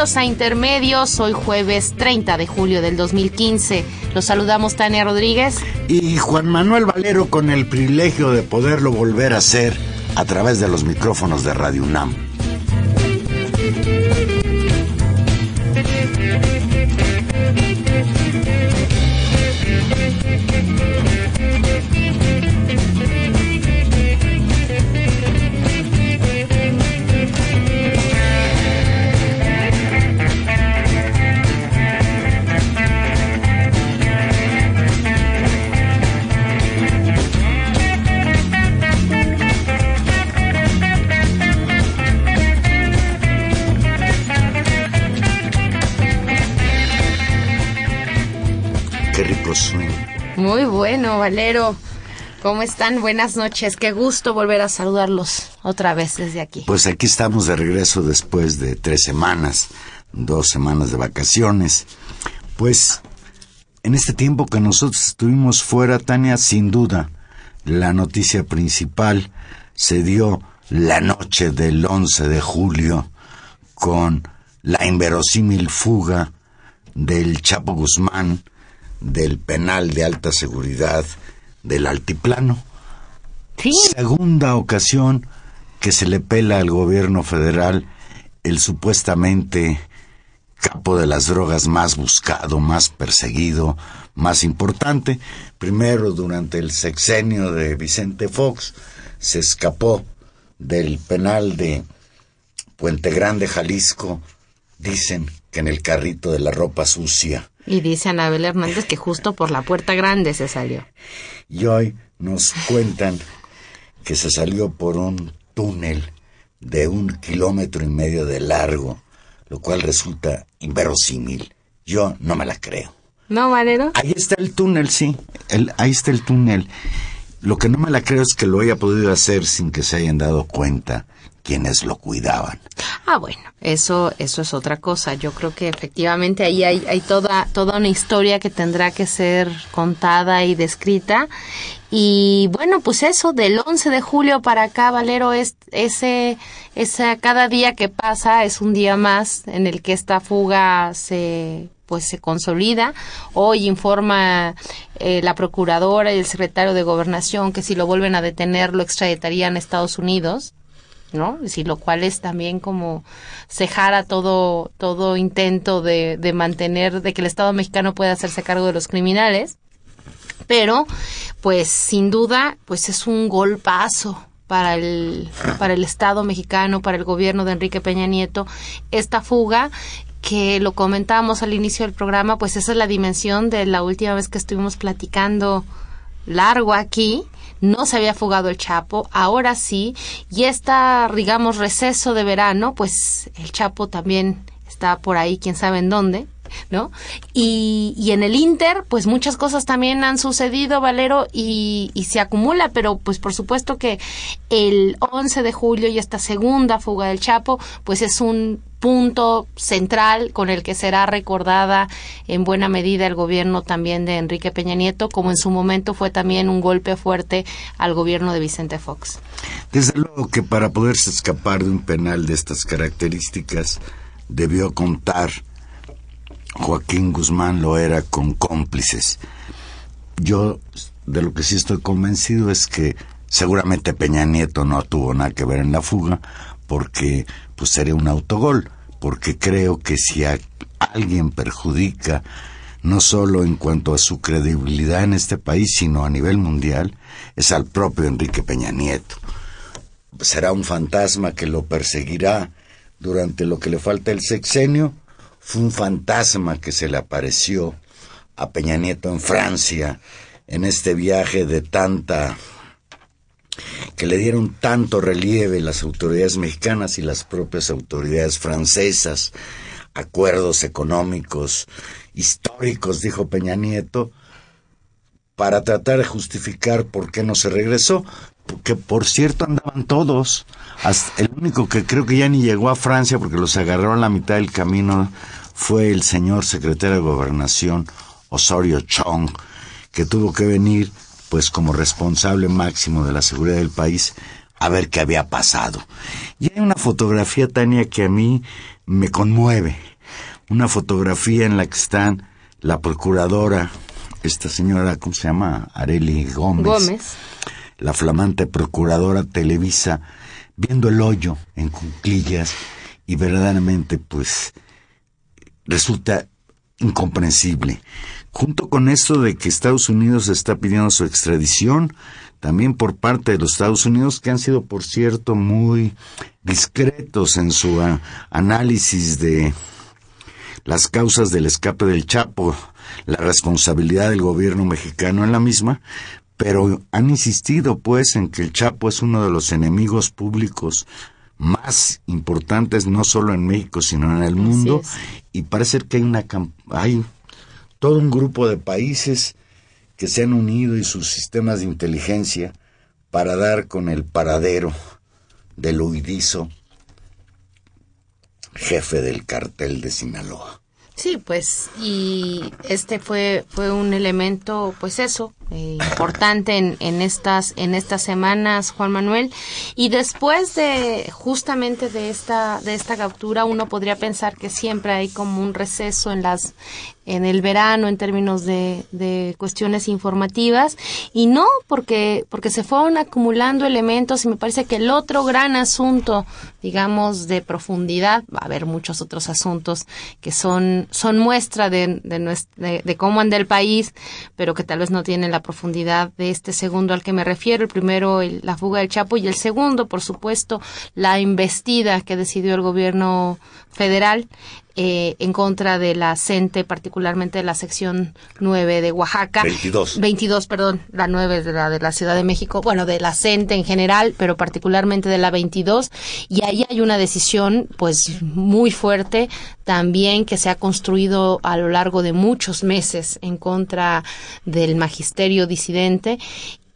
A Intermedios, hoy jueves 30 de julio del 2015. Los saludamos Tania Rodríguez y Juan Manuel Valero con el privilegio de poderlo volver a hacer a través de los micrófonos de Radio UNAM. Muy bueno, Valero. ¿Cómo están? Buenas noches. Qué gusto volver a saludarlos otra vez desde aquí. Pues aquí estamos de regreso después de tres semanas, dos semanas de vacaciones. Pues en este tiempo que nosotros estuvimos fuera, Tania, sin duda, la noticia principal se dio la noche del 11 de julio con la inverosímil fuga del Chapo Guzmán del penal de alta seguridad del altiplano. Segunda ocasión que se le pela al gobierno federal el supuestamente capo de las drogas más buscado, más perseguido, más importante. Primero, durante el sexenio de Vicente Fox, se escapó del penal de Puente Grande, Jalisco, dicen que en el carrito de la ropa sucia y dice Anabel Hernández que justo por la puerta grande se salió. Y hoy nos cuentan que se salió por un túnel de un kilómetro y medio de largo, lo cual resulta inverosímil. Yo no me la creo. ¿No, Valero? Ahí está el túnel, sí. ahí está el túnel. Lo que no me la creo es que lo haya podido hacer sin que se hayan dado cuenta quienes lo cuidaban. Ah, bueno, eso, eso es otra cosa. Yo creo que efectivamente ahí hay, toda, toda una historia que tendrá que ser contada y descrita. Y bueno, pues eso, del 11 de julio para acá, Valero, es, ese, ese, cada día que pasa es un día más en el que esta fuga se pues se consolida. Hoy informa eh, la procuradora y el secretario de gobernación que si lo vuelven a detener lo extraditarían a Estados Unidos. ¿No? Sí, lo cual es también como cejar a todo, todo intento de, de mantener, de que el Estado mexicano pueda hacerse cargo de los criminales. Pero, pues, sin duda, pues es un golpazo para el, para el Estado mexicano, para el gobierno de Enrique Peña Nieto, esta fuga que lo comentábamos al inicio del programa, pues esa es la dimensión de la última vez que estuvimos platicando largo aquí, no se había fugado el Chapo, ahora sí, y esta, digamos, receso de verano, pues el Chapo también está por ahí, quién sabe en dónde, ¿no? Y, y en el Inter, pues muchas cosas también han sucedido, Valero, y, y, se acumula, pero pues por supuesto que el 11 de julio y esta segunda fuga del Chapo, pues es un punto central con el que será recordada en buena medida el gobierno también de Enrique Peña Nieto, como en su momento fue también un golpe fuerte al gobierno de Vicente Fox. Desde luego que para poderse escapar de un penal de estas características debió contar Joaquín Guzmán lo era con cómplices. Yo de lo que sí estoy convencido es que Seguramente Peña Nieto no tuvo nada que ver en la fuga porque pues sería un autogol, porque creo que si a alguien perjudica no solo en cuanto a su credibilidad en este país, sino a nivel mundial, es al propio Enrique Peña Nieto. Será un fantasma que lo perseguirá durante lo que le falta el sexenio. Fue un fantasma que se le apareció a Peña Nieto en Francia en este viaje de tanta que le dieron tanto relieve las autoridades mexicanas y las propias autoridades francesas, acuerdos económicos históricos, dijo Peña Nieto, para tratar de justificar por qué no se regresó, que por cierto andaban todos, el único que creo que ya ni llegó a Francia porque los agarraron a la mitad del camino fue el señor secretario de Gobernación Osorio Chong, que tuvo que venir pues como responsable máximo de la seguridad del país a ver qué había pasado. Y hay una fotografía, Tania, que a mí me conmueve. Una fotografía en la que están la procuradora, esta señora, ¿cómo se llama? Areli Gómez. Gómez. La flamante procuradora Televisa, viendo el hoyo en cunclillas y verdaderamente, pues, resulta incomprensible. Junto con esto de que Estados Unidos está pidiendo su extradición, también por parte de los Estados Unidos, que han sido, por cierto, muy discretos en su análisis de las causas del escape del Chapo, la responsabilidad del gobierno mexicano en la misma, pero han insistido, pues, en que el Chapo es uno de los enemigos públicos más importantes no solo en México sino en el mundo y parece que hay una hay todo un grupo de países que se han unido y sus sistemas de inteligencia para dar con el paradero del huidizo jefe del cartel de Sinaloa. Sí, pues, y este fue, fue un elemento, pues eso, eh, importante en, estas, en estas semanas, Juan Manuel. Y después de, justamente de esta, de esta captura, uno podría pensar que siempre hay como un receso en las, en el verano en términos de, de, cuestiones informativas y no porque porque se fueron acumulando elementos y me parece que el otro gran asunto digamos de profundidad va a haber muchos otros asuntos que son son muestra de, de, de cómo anda el país pero que tal vez no tienen la profundidad de este segundo al que me refiero el primero la fuga del Chapo y el segundo por supuesto la investida que decidió el gobierno federal eh, en contra de la CENTE, particularmente de la sección 9 de Oaxaca. 22. 22, perdón, la 9 de la, de la Ciudad de México, bueno, de la CENTE en general, pero particularmente de la 22. Y ahí hay una decisión, pues, muy fuerte también que se ha construido a lo largo de muchos meses en contra del magisterio disidente.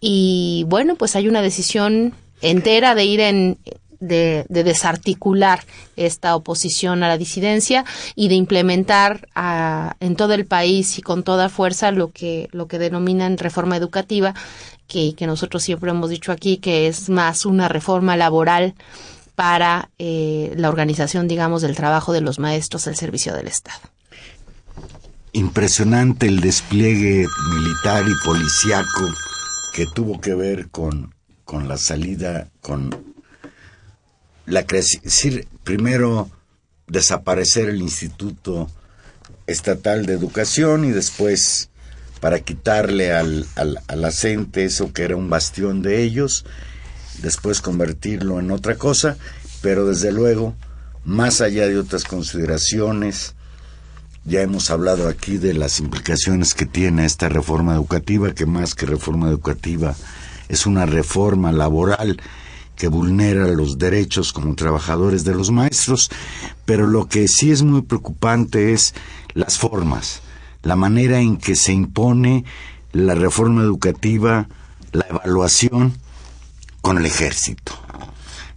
Y bueno, pues hay una decisión entera de ir en de, desarticular esta oposición a la disidencia y de implementar en todo el país y con toda fuerza lo que, lo que denominan reforma educativa, que, que nosotros siempre hemos dicho aquí que es más una reforma laboral para eh, la organización, digamos, del trabajo de los maestros al servicio del Estado. Impresionante el despliegue militar y policiaco que tuvo que ver con, con la salida, con la decir, primero desaparecer el Instituto Estatal de Educación y después para quitarle al, al, al acente eso que era un bastión de ellos, después convertirlo en otra cosa, pero desde luego, más allá de otras consideraciones, ya hemos hablado aquí de las implicaciones que tiene esta reforma educativa, que más que reforma educativa es una reforma laboral que vulnera los derechos como trabajadores de los maestros, pero lo que sí es muy preocupante es las formas, la manera en que se impone la reforma educativa, la evaluación con el ejército.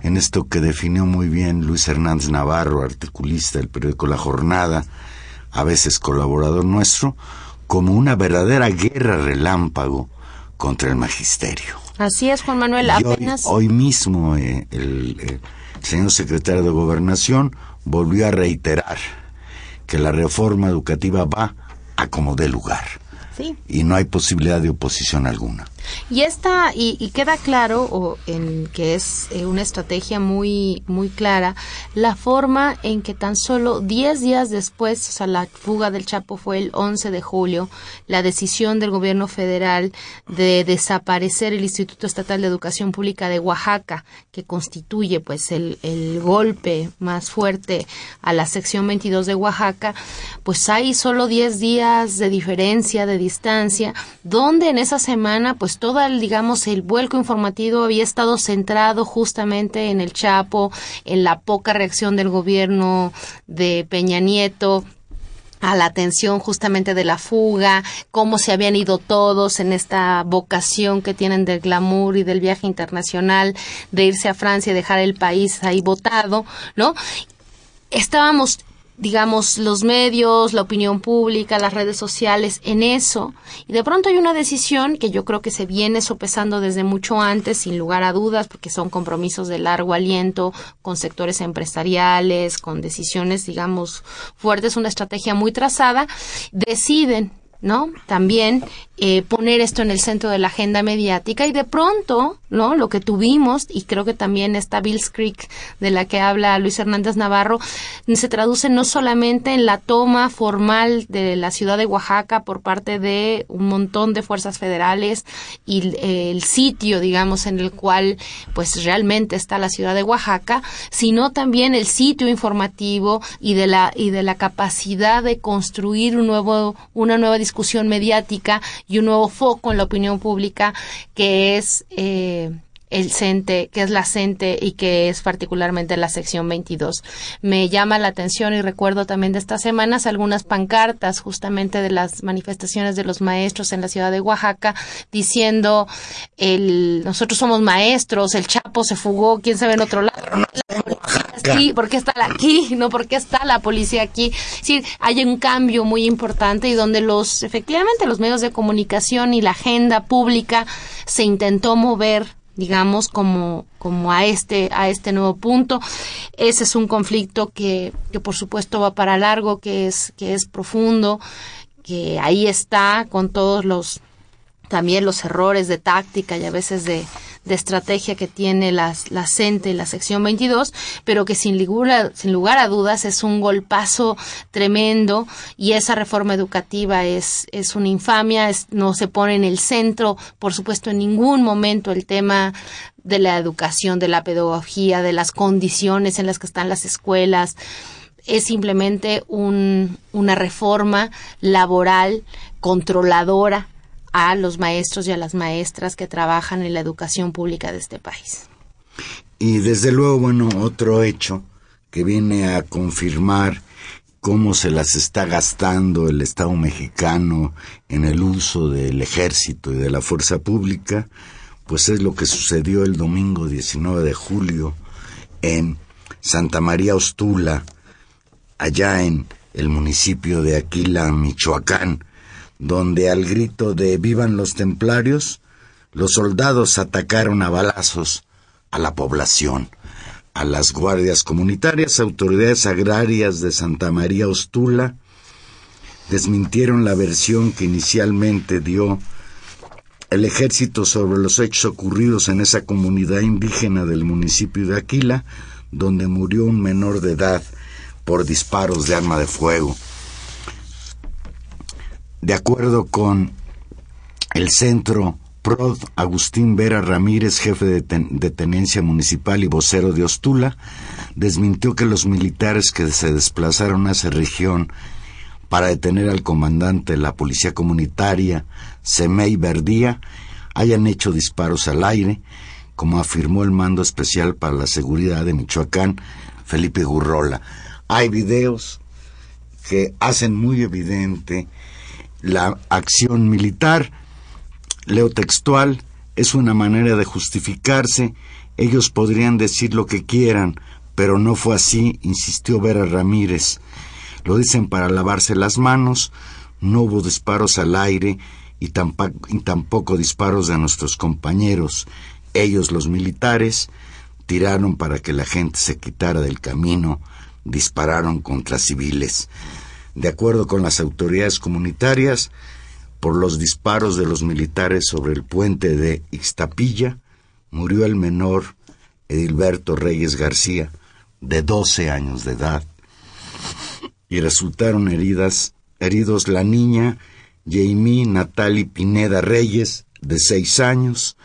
En esto que definió muy bien Luis Hernández Navarro, articulista del periódico La Jornada, a veces colaborador nuestro, como una verdadera guerra relámpago contra el magisterio. Así es, Juan Manuel. Apenas. Hoy, mismo eh, el, el, señor secretario de Gobernación volvió a reiterar que la reforma educativa va a como dé lugar. Sí. Y no hay posibilidad de oposición alguna. Y esta, y, queda claro o en que es eh, una estrategia muy, muy clara, la forma en que tan solo 10 días después, o sea, la fuga del Chapo fue el 11 de julio, la decisión del gobierno federal de desaparecer el Instituto Estatal de Educación Pública de Oaxaca, que constituye pues el, el golpe más fuerte a la sección 22 de Oaxaca, pues hay solo 10 días de diferencia, de distancia, donde en esa semana pues todo el, digamos, el vuelco informativo había estado centrado justamente en el Chapo, en la poca reacción del gobierno de Peña Nieto, a la atención justamente de la fuga, cómo se habían ido todos en esta vocación que tienen del glamour y del viaje internacional, de irse a Francia y dejar el país ahí votado, ¿no? Estábamos digamos, los medios, la opinión pública, las redes sociales en eso. Y de pronto hay una decisión que yo creo que se viene sopesando desde mucho antes, sin lugar a dudas, porque son compromisos de largo aliento con sectores empresariales, con decisiones, digamos, fuertes, una estrategia muy trazada. Deciden ¿no? También eh, poner esto en el centro de la agenda mediática y de pronto, ¿no? Lo que tuvimos, y creo que también esta Bills Creek de la que habla Luis Hernández Navarro, se traduce no solamente en la toma formal de la ciudad de Oaxaca por parte de un montón de fuerzas federales y eh, el sitio, digamos, en el cual pues realmente está la ciudad de Oaxaca, sino también el sitio informativo y de la, y de la capacidad de construir un nuevo, una nueva discusión mediática y un nuevo foco en la opinión pública que es eh, el CENTE, que es la CENTE y que es particularmente la sección 22. Me llama la atención y recuerdo también de estas semanas algunas pancartas justamente de las manifestaciones de los maestros en la ciudad de Oaxaca diciendo el nosotros somos maestros, el Chapo se fugó, quién sabe en otro lado. Sí, ¿por qué está aquí? No, ¿por qué está la policía aquí? Sí, hay un cambio muy importante y donde los efectivamente los medios de comunicación y la agenda pública se intentó mover digamos, como, como a este, a este nuevo punto. Ese es un conflicto que, que por supuesto va para largo, que es, que es profundo, que ahí está con todos los, también los errores de táctica y a veces de, de estrategia que tiene las, la CENTE y la sección 22, pero que sin lugar, sin lugar a dudas es un golpazo tremendo y esa reforma educativa es, es una infamia, no se pone en el centro, por supuesto, en ningún momento el tema de la educación, de la pedagogía, de las condiciones en las que están las escuelas. Es simplemente un, una reforma laboral controladora a los maestros y a las maestras que trabajan en la educación pública de este país. Y desde luego, bueno, otro hecho que viene a confirmar cómo se las está gastando el Estado mexicano en el uso del ejército y de la fuerza pública, pues es lo que sucedió el domingo 19 de julio en Santa María Ostula, allá en el municipio de Aquila, Michoacán, donde al grito de Vivan los templarios, los soldados atacaron a balazos a la población, a las guardias comunitarias, autoridades agrarias de Santa María Ostula, desmintieron la versión que inicialmente dio el ejército sobre los hechos ocurridos en esa comunidad indígena del municipio de Aquila, donde murió un menor de edad por disparos de arma de fuego. De acuerdo con el centro PROD, Agustín Vera Ramírez, jefe de, tenencia municipal y vocero de Ostula, desmintió que los militares que se desplazaron a esa región para detener al comandante de la policía comunitaria, Semei Verdía, hayan hecho disparos al aire, como afirmó el mando especial para la seguridad de Michoacán, Felipe Gurrola. Hay videos que hacen muy evidente la acción militar, leo textual, es una manera de justificarse, ellos podrían decir lo que quieran, pero no fue así, insistió Vera Ramírez. Lo dicen para lavarse las manos, no hubo disparos al aire y tampoco, y tampoco disparos de nuestros compañeros. Ellos, los militares, tiraron para que la gente se quitara del camino, dispararon contra civiles. De acuerdo con las autoridades comunitarias, por los disparos de los militares sobre el puente de Ixtapilla, murió el menor Edilberto Reyes García, de 12 años de edad, y resultaron heridas, heridos la niña Jamie Natali Pineda Reyes, de 6 años,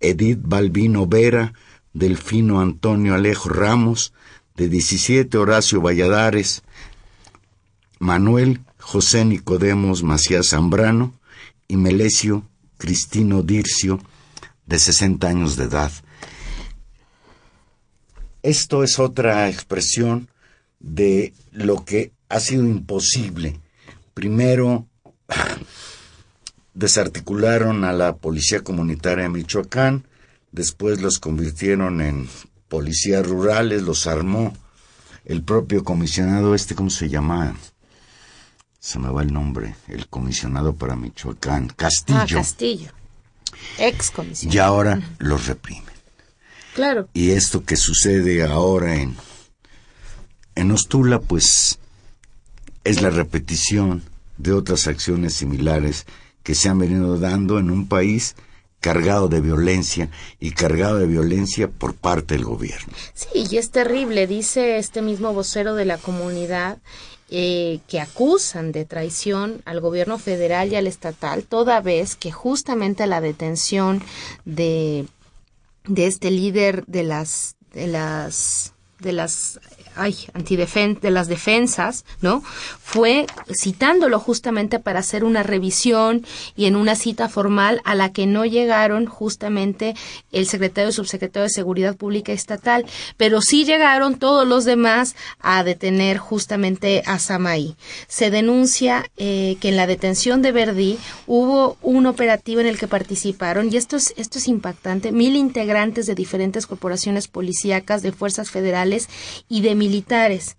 Edith Balbino Vera, Delfino Antonio Alejo Ramos, de 17 Horacio Valladares, Manuel José Nicodemos Macías Zambrano y Melesio Cristino Dircio, de 60 años de edad. Esto es otra expresión de lo que ha sido imposible. Primero, desarticularon a la Policía Comunitaria de Michoacán, después los convirtieron en policías rurales, los armó el propio comisionado este, ¿cómo se llama? Se me va el nombre, el comisionado para Michoacán, Castillo. Ah, Castillo. Ex comisionado. Y ahora los reprimen. Claro. Y esto que sucede ahora en, en Ostula, pues es la repetición de otras acciones similares que se han venido dando en un país cargado de violencia y cargado de violencia por parte del gobierno. Sí, y es terrible, dice este mismo vocero de la comunidad, eh, que acusan de traición al gobierno federal y al estatal, toda vez que justamente la detención de, de este líder de las, de las, de las ay, antidefen de las defensas, ¿no? Fue citándolo justamente para hacer una revisión y en una cita formal a la que no llegaron justamente el secretario y subsecretario de Seguridad Pública Estatal, pero sí llegaron todos los demás a detener justamente a Samaí. Se denuncia eh, que en la detención de Verdi hubo un operativo en el que participaron, y esto es, esto es impactante, mil integrantes de diferentes corporaciones policíacas, de fuerzas federales y de militares.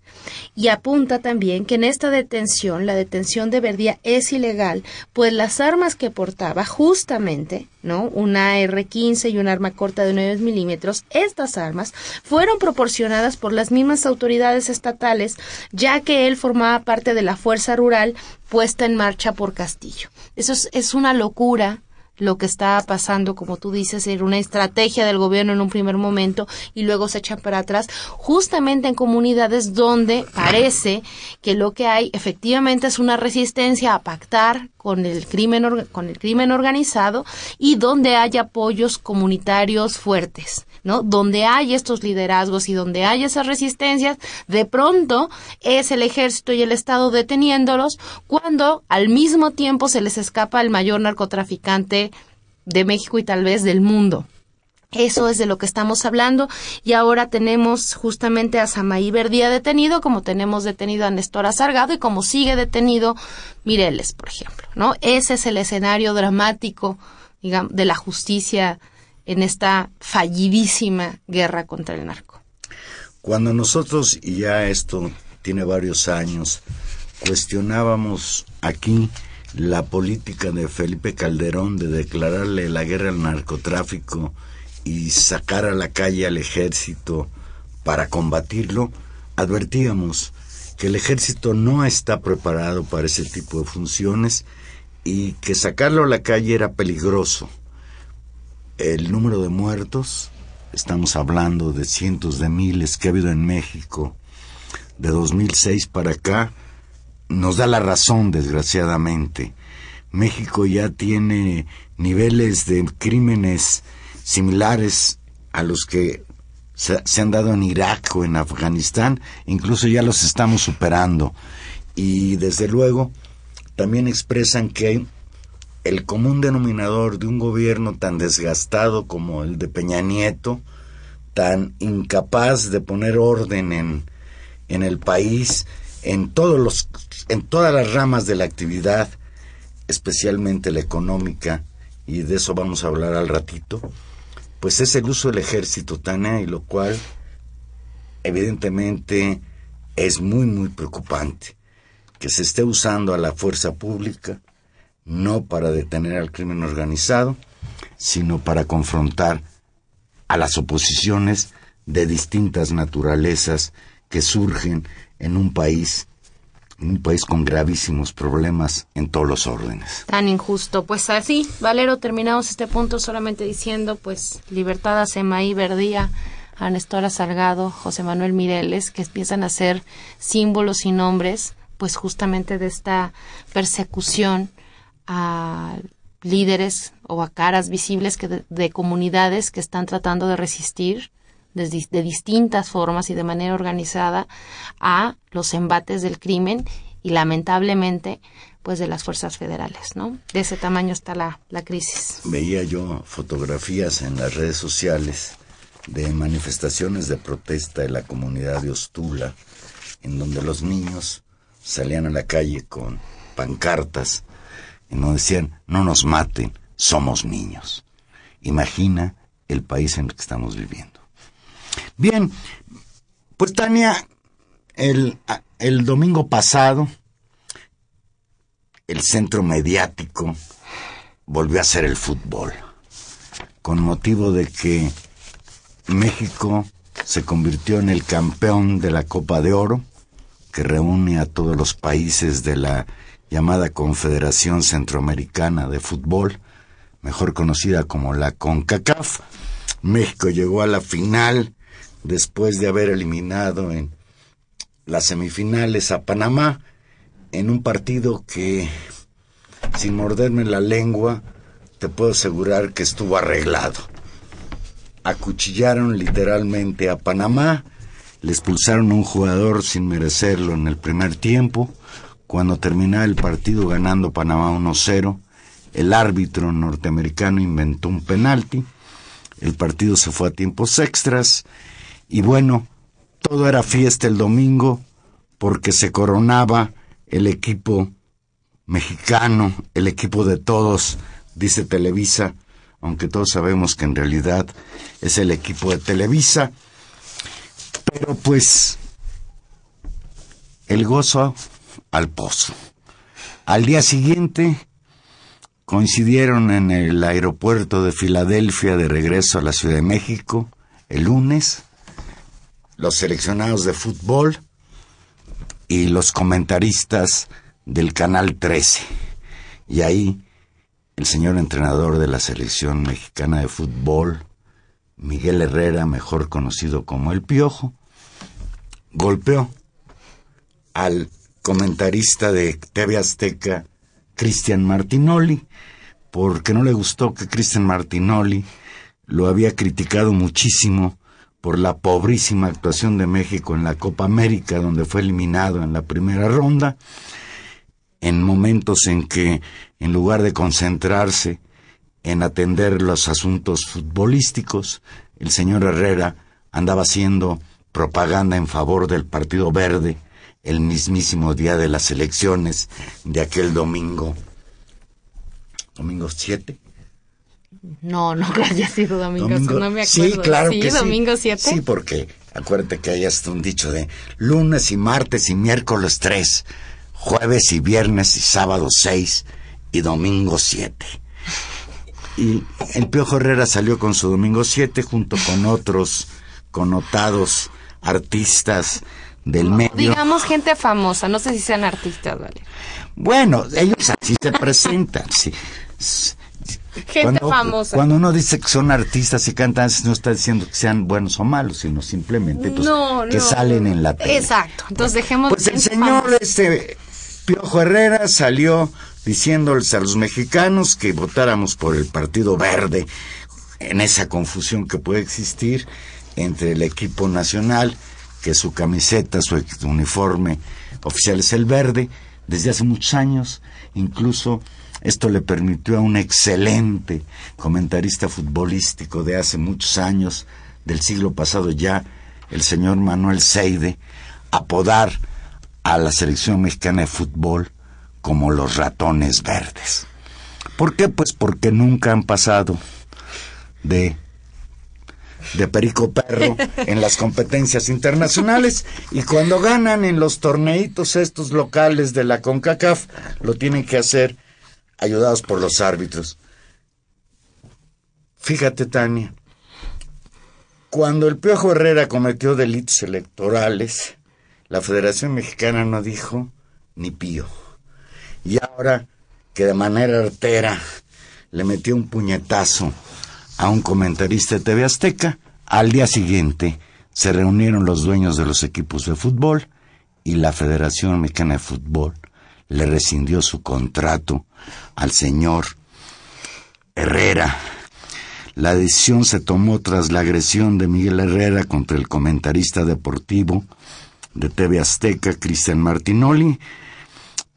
Y apunta también que en esta detención, la detención de Verdía es ilegal, pues las armas que portaba justamente, ¿no? Una R-15 y un arma corta de 9 milímetros, estas armas fueron proporcionadas por las mismas autoridades estatales, ya que él formaba parte de la fuerza rural puesta en marcha por Castillo. Eso es, es una locura lo que está pasando, como tú dices, era una estrategia del gobierno en un primer momento y luego se echan para atrás, justamente en comunidades donde parece que lo que hay efectivamente es una resistencia a pactar con el crimen, con el crimen organizado y donde hay apoyos comunitarios fuertes. ¿no? Donde hay estos liderazgos y donde hay esas resistencias, de pronto es el ejército y el Estado deteniéndolos cuando al mismo tiempo se les escapa el mayor narcotraficante de México y tal vez del mundo. Eso es de lo que estamos hablando y ahora tenemos justamente a Samaí Verdía detenido, como tenemos detenido a Néstor Azargado y como sigue detenido Mireles, por ejemplo, ¿no? Ese es el escenario dramático, de la justicia en esta fallidísima guerra contra el narco. Cuando nosotros, y ya esto tiene varios años, cuestionábamos aquí la política de Felipe Calderón de declararle la guerra al narcotráfico y sacar a la calle al ejército para combatirlo, advertíamos que el ejército no está preparado para ese tipo de funciones y que sacarlo a la calle era peligroso. El número de muertos, estamos hablando de cientos de miles que ha habido en México de 2006 para acá, nos da la razón, desgraciadamente. México ya tiene niveles de crímenes similares a los que se, han dado en Irak o en Afganistán, incluso ya los estamos superando. Y desde luego también expresan que el común denominador de un gobierno tan desgastado como el de Peña Nieto, tan incapaz de poner orden en, en el país, en, todos los, en todas las ramas de la actividad, especialmente la económica, y de eso vamos a hablar al ratito, pues es el uso del ejército, Tania, y lo cual evidentemente es muy, muy preocupante que se esté usando a la fuerza pública no para detener al crimen organizado, sino para confrontar a las oposiciones de distintas naturalezas que surgen en un país un país con gravísimos problemas en todos los órdenes. Tan injusto. Pues así, Valero, terminamos este punto solamente diciendo, pues, libertad a Semaí Verdía, a Nestora Salgado, José Manuel Mireles, que empiezan a ser símbolos y nombres, pues justamente de esta persecución a líderes o a caras visibles que de, comunidades que están tratando de resistir de, distintas formas y de manera organizada a los embates del crimen y lamentablemente pues de las fuerzas federales, ¿no? De ese tamaño está la, la crisis. Veía yo fotografías en las redes sociales de manifestaciones de protesta de la comunidad de Ostula, en donde los niños salían a la calle con pancartas y nos decían, no nos maten, somos niños. Imagina el país en el que estamos viviendo. Bien, pues Tania, el, el domingo pasado, el centro mediático volvió a ser el fútbol, con motivo de que México se convirtió en el campeón de la Copa de Oro, que reúne a todos los países de la llamada Confederación Centroamericana de Fútbol, mejor conocida como la CONCACAF. México llegó a la final después de haber eliminado en las semifinales a Panamá en un partido que, sin morderme la lengua, te puedo asegurar que estuvo arreglado. Acuchillaron literalmente a Panamá, le expulsaron a un jugador sin merecerlo en el primer tiempo, cuando terminaba el partido ganando Panamá 1-0, el árbitro norteamericano inventó un penalti, el partido se fue a tiempos extras y bueno, todo era fiesta el domingo porque se coronaba el equipo mexicano, el equipo de todos, dice Televisa, aunque todos sabemos que en realidad es el equipo de Televisa. Pero pues el gozo al pozo. Al día siguiente coincidieron en el aeropuerto de Filadelfia de regreso a la Ciudad de México el lunes los seleccionados de fútbol y los comentaristas del Canal 13. Y ahí el señor entrenador de la selección mexicana de fútbol, Miguel Herrera, mejor conocido como El Piojo, golpeó al comentarista de TV Azteca, Cristian Martinoli, porque no le gustó que Cristian Martinoli lo había criticado muchísimo por la pobrísima actuación de México en la Copa América, donde fue eliminado en la primera ronda, en momentos en que, en lugar de concentrarse en atender los asuntos futbolísticos, el señor Herrera andaba haciendo propaganda en favor del Partido Verde el mismísimo día de las elecciones de aquel domingo, domingo 7, no, no que haya sido domingo, no me acuerdo. Sí, claro ¿Sí, que domingo 7? Sí, porque acuérdate que hay hasta un dicho de lunes y martes y miércoles 3, jueves y viernes y sábado 6 y domingo 7. Y el Piojo Herrera salió con su domingo 7 junto con otros connotados artistas del medio. Digamos gente famosa, no sé si sean artistas, ¿vale? Bueno, ellos así se presentan, sí. Gente famosa. Cuando uno dice que son artistas y cantantes, no está diciendo que sean buenos o malos, sino simplemente pues, que salen en la tele. Exacto. Entonces dejemos. Pues el señor este Piojo Herrera salió diciéndoles a los mexicanos que votáramos por el Partido Verde en esa confusión que puede existir entre el equipo nacional, que su camiseta, su uniforme oficial es el verde, desde hace muchos años, incluso esto le permitió a un excelente comentarista futbolístico de hace muchos años, del siglo pasado ya, el señor Manuel Seide, apodar a la selección mexicana de fútbol como los ratones verdes. ¿Por qué? Pues porque nunca han pasado de de perico perro en las competencias internacionales y cuando ganan en los torneitos estos locales de la CONCACAF lo tienen que hacer ayudados por los árbitros. Fíjate, Tania, cuando el Piojo Herrera cometió delitos electorales, la Federación Mexicana no dijo ni pío. Y ahora que de manera artera le metió un puñetazo a un comentarista de TV Azteca, al día siguiente se reunieron los dueños de los equipos de fútbol y la Federación Mexicana de Fútbol le rescindió su contrato al señor Herrera. La decisión se tomó tras la agresión de Miguel Herrera contra el comentarista deportivo de TV Azteca, Cristian Martinoli,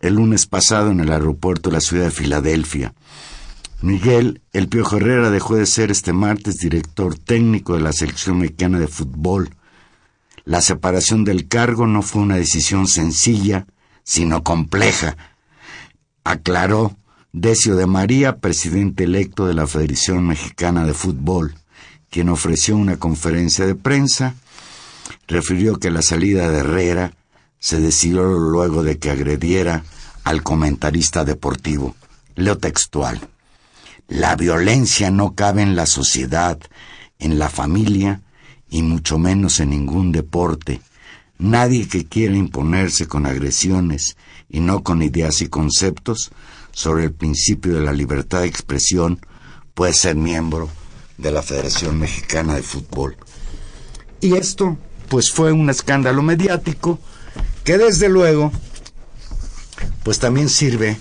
el lunes pasado en el aeropuerto de la ciudad de Filadelfia. Miguel El Piojo Herrera dejó de ser este martes director técnico de la selección mexicana de fútbol. La separación del cargo no fue una decisión sencilla, sino compleja, aclaró Decio de María, presidente electo de la Federación Mexicana de Fútbol, quien ofreció una conferencia de prensa, refirió que la salida de Herrera se decidió luego de que agrediera al comentarista deportivo. Leo textual. La violencia no cabe en la sociedad, en la familia y mucho menos en ningún deporte. Nadie que quiera imponerse con agresiones y no con ideas y conceptos sobre el principio de la libertad de expresión puede ser miembro de la Federación Mexicana de Fútbol. Y esto, pues fue un escándalo mediático que desde luego, pues también sirve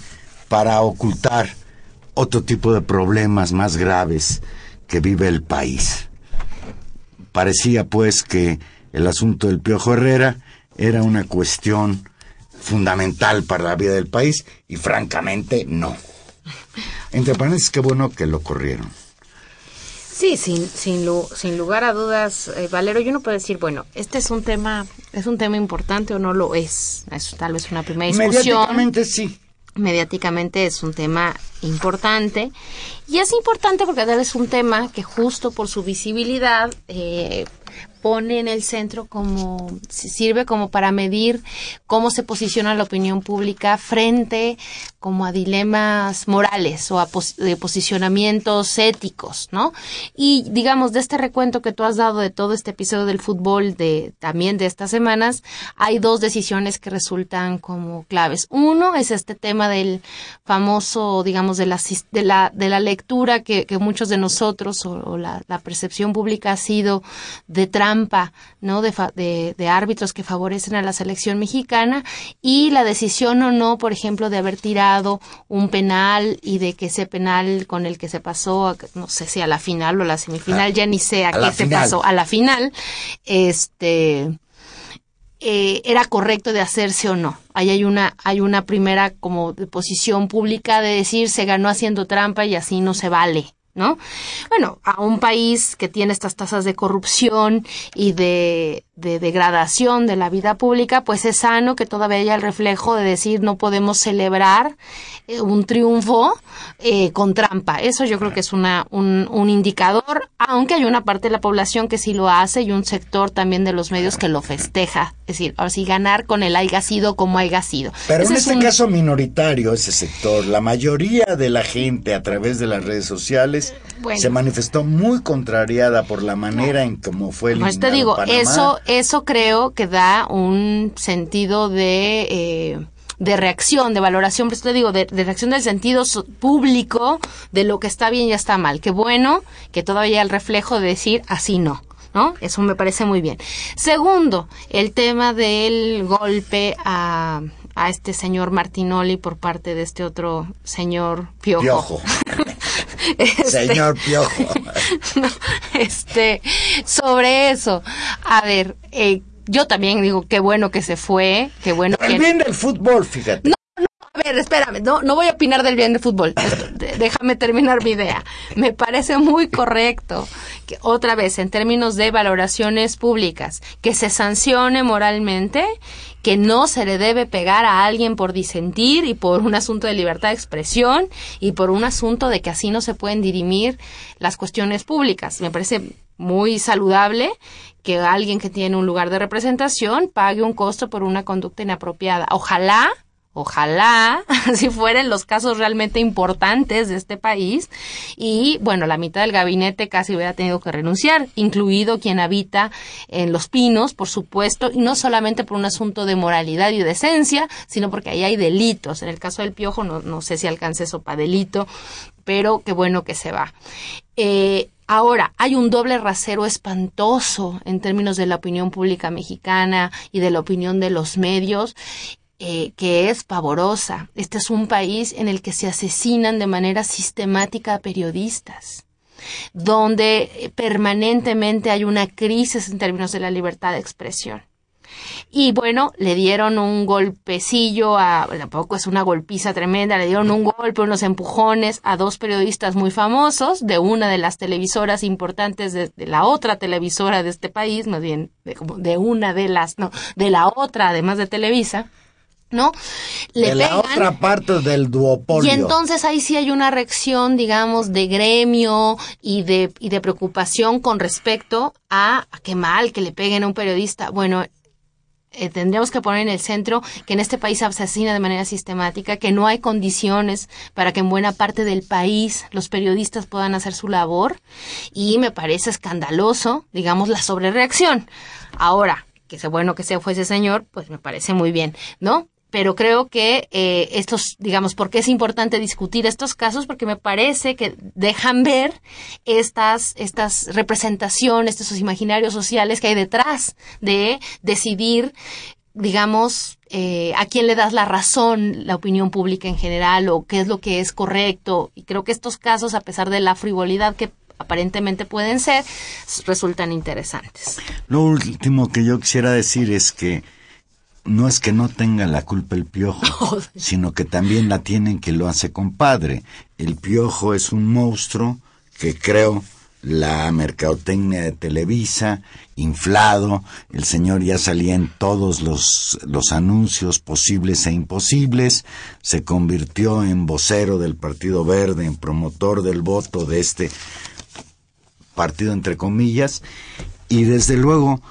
para ocultar otro tipo de problemas más graves que vive el país. Parecía pues que el asunto del Piojo Herrera era una cuestión fundamental para la vida del país y francamente no. Entre paréntesis, qué bueno que lo corrieron. Sí, sin, sin, sin lugar a dudas, eh, Valero, yo no puedo decir, bueno, este es un tema, es un tema importante o no lo es. Es tal vez una primera discusión. Mediáticamente sí mediáticamente es un tema importante y es importante porque tal vez es un tema que justo por su visibilidad eh, pone en el centro como sirve como para medir cómo se posiciona la opinión pública frente como a dilemas morales o a posicionamientos éticos, ¿no? Y digamos de este recuento que tú has dado de todo este episodio del fútbol de también de estas semanas, hay dos decisiones que resultan como claves. Uno es este tema del famoso, digamos, de la de la, de la lectura que, muchos de nosotros o, la, la percepción pública ha sido de trampa, ¿no? De, de, árbitros que favorecen a la selección mexicana y la decisión o no, por ejemplo, de haber tirado un penal y de que ese penal con el que se pasó, no sé si a la final o a la semifinal, ya ni sé a, qué se pasó, a la final, este, eh, era correcto de hacerse o no. Ahí hay una, hay una primera como posición pública de decir se ganó haciendo trampa y así no se vale. ¿No? Bueno, a un país que tiene estas tasas de corrupción y de, de, degradación de la vida pública, pues es sano que todavía haya el reflejo de decir no podemos celebrar eh, un triunfo eh, con trampa. Eso yo creo que es una, un, un, indicador, aunque hay una parte de la población que sí lo hace y un sector también de los medios que lo festeja. Es decir, ahora sí, ganar con el haya sido como haya sido. Pero en este caso minoritario ese sector, la mayoría de la gente a través de las redes sociales se manifestó muy contrariada por la manera en cómo fue el Pues te digo, eso eso creo que da un sentido de eh, de reacción, de valoración, pues te digo, de, reacción del sentido público de lo que está bien y está mal. Qué bueno que todavía el reflejo de decir así no. ¿No? Eso me parece muy bien. Segundo, el tema del golpe a, a este señor Martinoli por parte de este otro señor Piojo. Piojo. Este, señor Piojo. este, sobre eso, a ver, eh, yo también digo qué bueno que se fue, qué bueno que... Bien del fútbol, fíjate. No, ver, espérame, no, no voy a opinar del bien del fútbol. Déjame terminar mi idea. Me parece muy correcto que, otra vez, en términos de valoraciones públicas, que se sancione moralmente que no se le debe pegar a alguien por disentir y por un asunto de libertad de expresión y por un asunto de que así no se pueden dirimir las cuestiones públicas. Me parece muy saludable que alguien que tiene un lugar de representación pague un costo por una conducta inapropiada. Ojalá Ojalá si fueran los casos realmente importantes de este país. Y bueno, la mitad del gabinete casi hubiera tenido que renunciar, incluido quien habita en Los Pinos, por supuesto, y no solamente por un asunto de moralidad y decencia, sino porque ahí hay delitos. En el caso del piojo, no, no sé si alcance eso para delito, pero qué bueno que se va. Eh, Ahora, hay un doble rasero espantoso en términos de la opinión pública mexicana y de la opinión de los medios, eh, que es pavorosa. Este es un país en el que se asesinan de manera sistemática a periodistas donde permanentemente hay una crisis en términos de la libertad de expresión. Y bueno, le dieron un golpecillo a, tampoco es una golpiza tremenda, le dieron un golpe, unos empujones a dos periodistas muy famosos de una de las televisoras importantes de, la otra televisora de este país, más bien de, de una de las, no, de la otra, además de Televisa. ¿No? Le de la otra parte del duopolio. Y entonces ahí sí hay una reacción, digamos, de gremio y de, y de preocupación con respecto a, a qué mal que le peguen a un periodista. Bueno, eh, tendríamos que poner en el centro que en este país se asesina de manera sistemática, que no hay condiciones para que en buena parte del país los periodistas puedan hacer su labor y me parece escandaloso, digamos, la sobrereacción. Ahora, que sea bueno que se fue ese señor, pues me parece muy bien, ¿no? Pero creo que eh, estos, digamos, porque es importante discutir estos casos, porque me parece que dejan ver estas, estas representaciones, estos imaginarios sociales que hay detrás de decidir, digamos, eh, a quién le das la razón, la opinión pública en general, o qué es lo que es correcto. Y creo que estos casos, a pesar de la frivolidad que aparentemente pueden ser, resultan interesantes. Lo último que yo quisiera decir es que no es que no tenga la culpa el piojo, sino que también la tienen que lo hace compadre. El piojo es un monstruo que creo la mercadotecnia de Televisa, inflado, el señor ya salía en todos los, los anuncios posibles e imposibles, se convirtió en vocero del Partido Verde, en promotor del voto de este partido entre comillas, y desde luego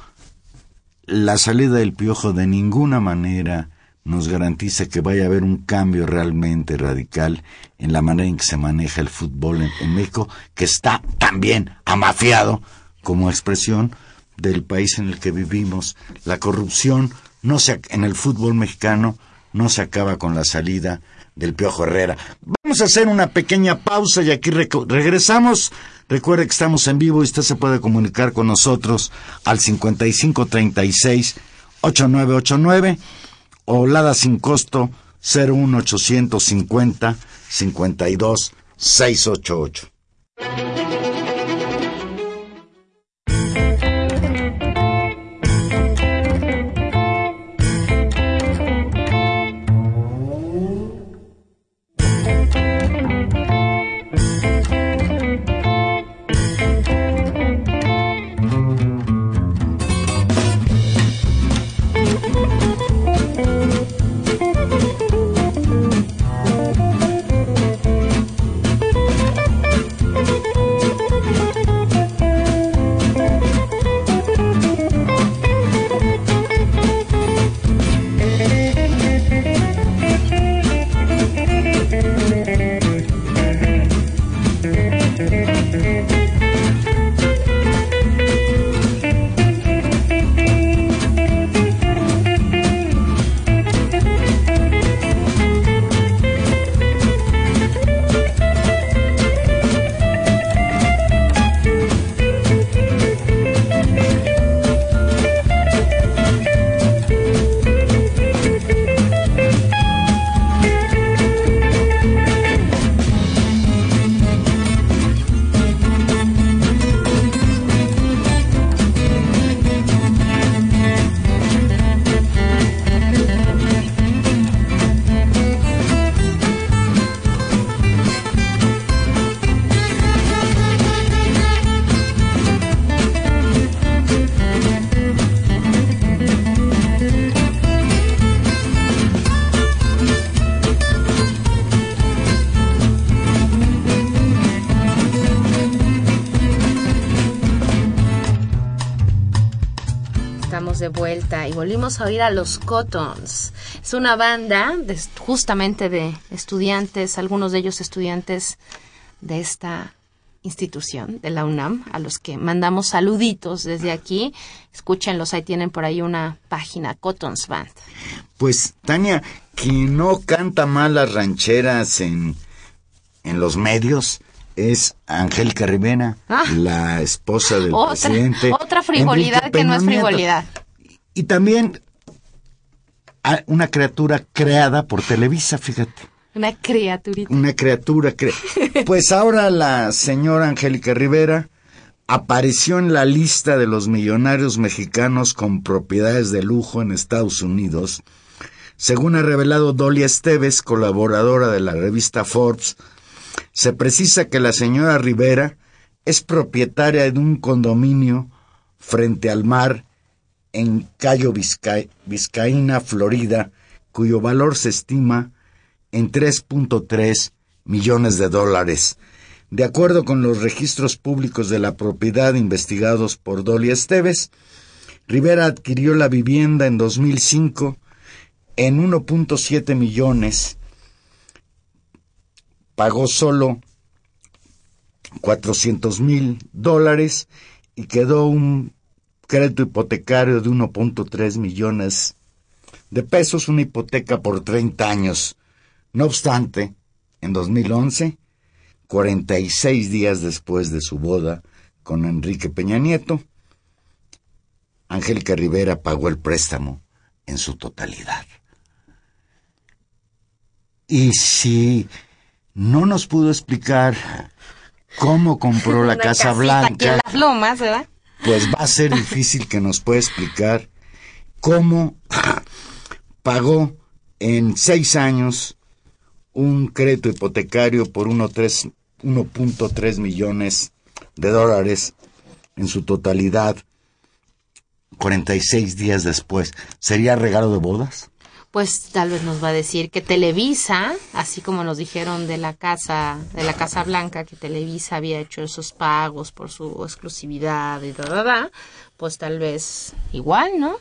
la salida del piojo de ninguna manera nos garantiza que vaya a haber un cambio realmente radical en la manera en que se maneja el fútbol en, México, que está también amafiado como expresión del país en el que vivimos. La corrupción no se, en el fútbol mexicano no se acaba con la salida del Piojo Herrera. Vamos a hacer una pequeña pausa y aquí regresamos. Recuerde que estamos en vivo y usted se puede comunicar con nosotros al 5536 8989 o Lada sin costo 01850 52 688. Volvimos a oír a los Cottons. Es una banda justamente de estudiantes, algunos de ellos estudiantes de esta institución, de la UNAM, a los que mandamos saluditos desde aquí. Escúchenlos, ahí tienen por ahí una página, Cottons Band. Pues, Tania, que no canta mal las rancheras en, en los medios, es Angélica Rivera, ah. la esposa del presidente. Otra frivolidad que no es frivolidad. Y también una criatura creada por Televisa, fíjate. Una criaturita. Una criatura. pues ahora la señora Angélica Rivera apareció en la lista de los millonarios mexicanos con propiedades de lujo en Estados Unidos, según ha revelado Dolly Esteves, colaboradora de la revista Forbes, se precisa que la señora Rivera es propietaria de un condominio frente al mar en Cayo Vizcaína, Florida, cuyo valor se estima en 3.3 millones de dólares. De acuerdo con los registros públicos de la propiedad investigados por Dolly Esteves, Rivera adquirió la vivienda en 2005 en 1.7 millones pagó solo 400 mil dólares y quedó un crédito hipotecario de 1.3 millones de pesos, una hipoteca por 30 años. No obstante, en 2011, 46 días después de su boda con Enrique Peña Nieto, Angélica Rivera pagó el préstamo en su totalidad. Y si no nos pudo explicar cómo compró la Casa Blanca. en las lomas, ¿verdad? Pues va a ser difícil que nos pueda explicar cómo pagó en seis años un crédito hipotecario por 1.3 millones de dólares en su totalidad 46 días después. ¿Sería regalo de bodas? Pues tal vez nos va a decir que Televisa, así como nos dijeron de la casa, de la Casa Blanca, que Televisa había hecho esos pagos por su exclusividad y da, da, pues tal vez igual, ¿no?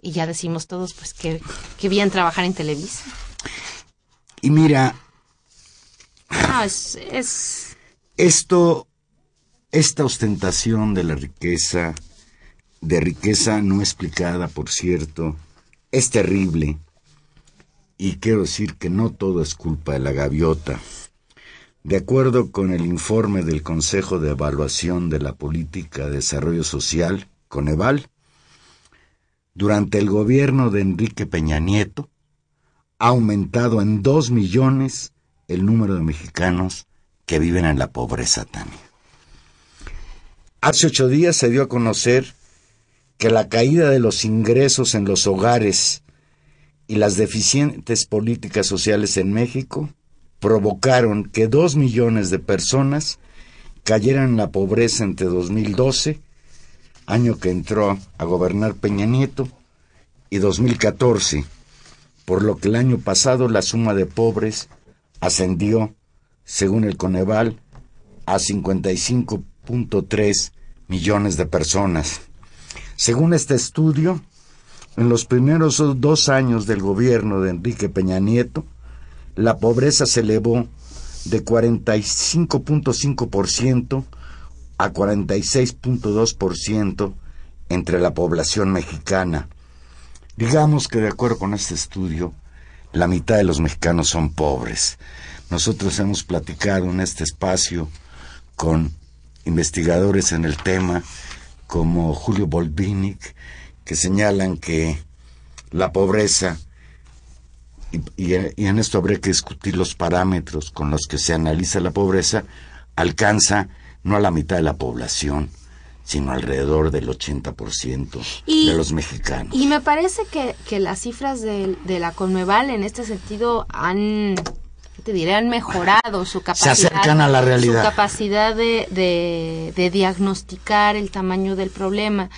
Y ya decimos todos, pues que, que bien trabajar en Televisa. Y mira. Ah, es, es. Esto, esta ostentación de la riqueza, de riqueza no explicada, por cierto, es terrible. Y quiero decir que no todo es culpa de la gaviota. De acuerdo con el informe del Consejo de Evaluación de la Política de Desarrollo Social, Coneval, durante el gobierno de Enrique Peña Nieto, ha aumentado en dos millones el número de mexicanos que viven en la pobreza, Tania. Hace ocho días se dio a conocer que la caída de los ingresos en los hogares y las deficientes políticas sociales en México provocaron que dos millones de personas cayeran en la pobreza entre 2012, año que entró a gobernar Peña Nieto, y 2014, por lo que el año pasado la suma de pobres ascendió, según el Coneval, a 55.3 millones de personas. Según este estudio, en los primeros dos años del gobierno de Enrique Peña Nieto, la pobreza se elevó de 45.5% a 46.2% entre la población mexicana. Digamos que de acuerdo con este estudio, la mitad de los mexicanos son pobres. Nosotros hemos platicado en este espacio con investigadores en el tema como Julio Bolvinic, que señalan que la pobreza, y, en esto habría que discutir los parámetros con los que se analiza la pobreza, alcanza no a la mitad de la población, sino alrededor del 80% de los mexicanos. Y me parece que, que las cifras de, de la Conmeval en este sentido han te diré, han mejorado su capacidad. Se acercan a la realidad. Su capacidad de, de, de diagnosticar el tamaño del problema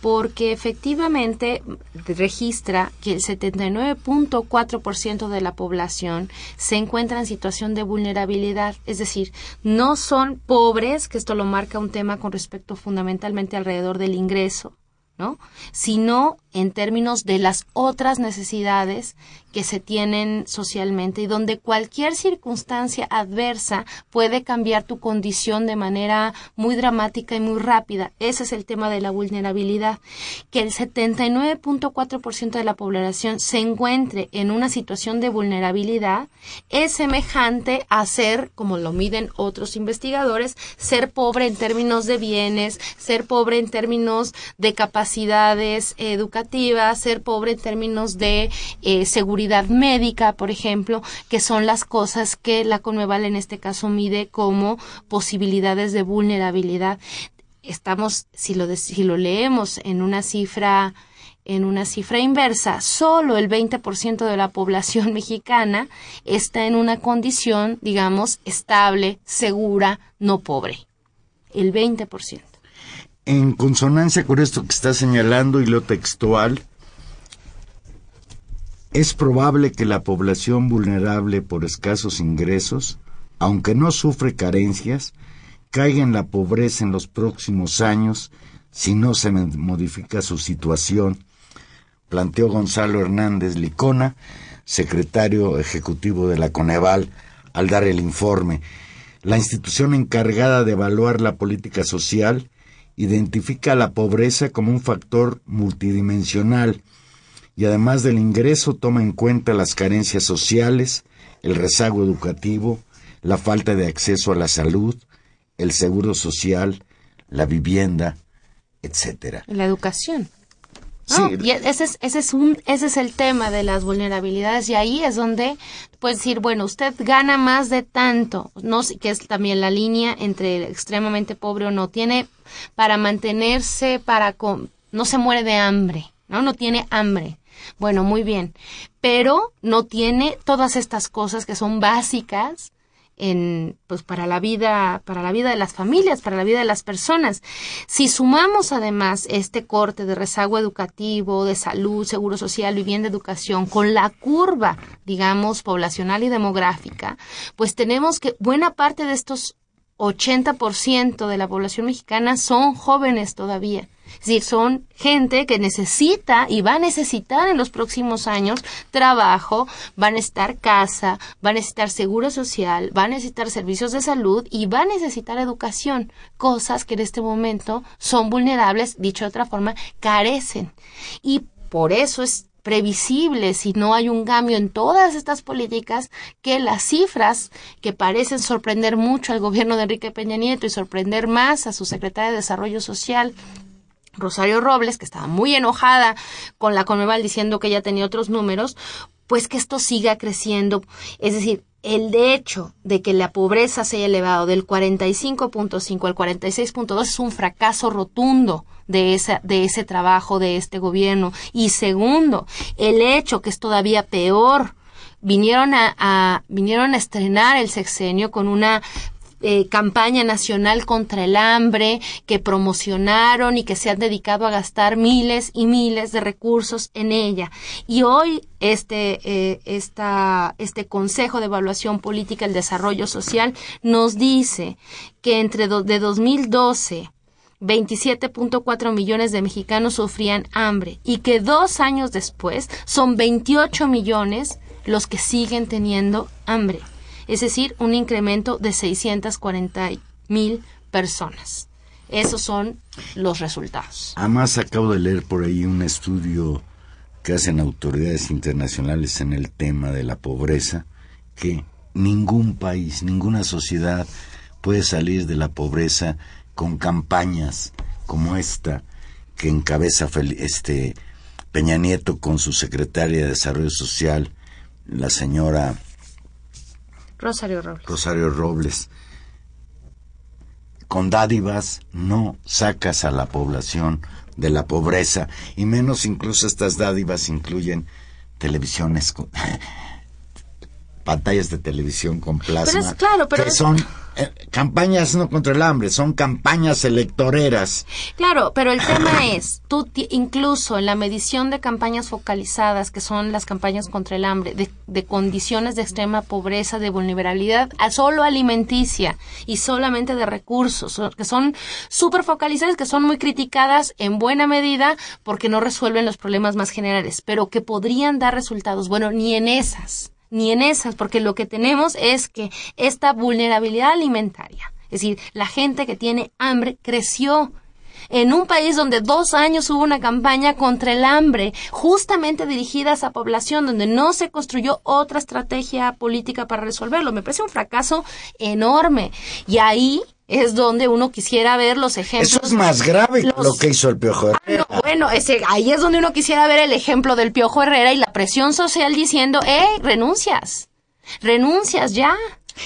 porque efectivamente registra que el 79.4% de la población se encuentra en situación de vulnerabilidad, es decir, no son pobres, que esto lo marca un tema con respecto fundamentalmente alrededor del ingreso, ¿no? Sino en términos de las otras necesidades que se tienen socialmente y donde cualquier circunstancia adversa puede cambiar tu condición de manera muy dramática y muy rápida. Ese es el tema de la vulnerabilidad. Que el 79.4% de la población se encuentre en una situación de vulnerabilidad es semejante a ser, como lo miden otros investigadores, ser pobre en términos de bienes, ser pobre en términos de capacidades educativas, ser pobre en términos de eh, seguridad médica, por ejemplo, que son las cosas que la Conmeval en este caso mide como posibilidades de vulnerabilidad. Estamos, si lo, si lo leemos en una cifra en una cifra inversa, solo el 20% de la población mexicana está en una condición, digamos, estable, segura, no pobre. El 20%. En consonancia con esto que está señalando y lo textual, es probable que la población vulnerable por escasos ingresos, aunque no sufre carencias, caiga en la pobreza en los próximos años si no se modifica su situación, planteó Gonzalo Hernández Licona, secretario ejecutivo de la Coneval, al dar el informe. La institución encargada de evaluar la política social identifica la pobreza como un factor multidimensional y además del ingreso toma en cuenta las carencias sociales, el rezago educativo, la falta de acceso a la salud, el seguro social, la vivienda, etcétera. La educación. Sí. y ese es, ese, es un, ese es el tema de las vulnerabilidades y ahí es donde puedes decir, bueno, usted gana más de tanto, no que es también la línea entre extremadamente pobre o no, tiene para mantenerse, para, no se muere de hambre, ¿no? No tiene hambre. Bueno, muy bien, pero no tiene todas estas cosas que son básicas en pues para la vida para la vida de las familias para la vida de las personas. Si sumamos además este corte de rezago educativo de salud seguro social vivienda educación con la curva digamos poblacional y demográfica pues tenemos que buena parte de estos 80% de la población mexicana son jóvenes todavía es decir, son gente que necesita y va a necesitar en los próximos años trabajo, va a necesitar casa, va a necesitar seguro social, va a necesitar servicios de salud y va a necesitar educación, cosas que en este momento son vulnerables, dicho de otra forma, carecen. Y por eso es previsible si no hay un cambio en todas estas políticas que las cifras que parecen sorprender mucho al gobierno de Enrique Peña Nieto y sorprender más a su secretaria de Desarrollo Social Rosario Robles, que estaba muy enojada con la Conmeval diciendo que ella tenía otros números, pues que esto siga creciendo. Es decir, el de hecho de que la pobreza se haya elevado del 45.5 al 46.2 es un fracaso rotundo de, esa, de ese trabajo de este gobierno. Y segundo, el hecho que es todavía peor vinieron a, vinieron a estrenar el sexenio con una eh, campaña nacional contra el hambre que promocionaron y que se han dedicado a gastar miles y miles de recursos en ella. Y hoy este, eh, esta, este Consejo de Evaluación Política del Desarrollo Social nos dice que entre de 2012 27.4 millones de mexicanos sufrían hambre y que dos años después son 28 millones los que siguen teniendo hambre es decir, un incremento de 640 mil personas. Esos son los resultados. Además, acabo de leer por ahí un estudio que hacen autoridades internacionales en el tema de la pobreza, que ningún país, ninguna sociedad puede salir de la pobreza con campañas como esta que encabeza este Peña Nieto con su secretaria de Desarrollo Social, la señora Rosario Robles. Rosario Robles. Con dádivas no sacas a la población de la pobreza y menos incluso estas dádivas incluyen televisiones pantallas de televisión con plasma. Pero es claro, pero que es- son eh, campañas no contra el hambre, son campañas electoreras. Claro, pero el tema es, tú incluso en la medición de campañas focalizadas, que son las campañas contra el hambre, de, de condiciones de extrema pobreza, de vulnerabilidad, a solo alimenticia y solamente de recursos, so- que son súper focalizadas, que son muy criticadas en buena medida porque no resuelven los problemas más generales, pero que podrían dar resultados. Bueno, ni en esas ni en esas, porque lo que tenemos es que esta vulnerabilidad alimentaria, es decir, la gente que tiene hambre creció en un país donde dos años hubo una campaña contra el hambre, justamente dirigida a esa población, donde no se construyó otra estrategia política para resolverlo. Me parece un fracaso enorme. Y ahí es donde uno quisiera ver los ejemplos. Eso es más grave que lo que hizo el Piojo Ah, Herrera. no, bueno, ese, ahí es donde uno quisiera ver el ejemplo del Piojo Herrera y la presión social diciendo, ¡eh, renuncias! ¡Renuncias ya!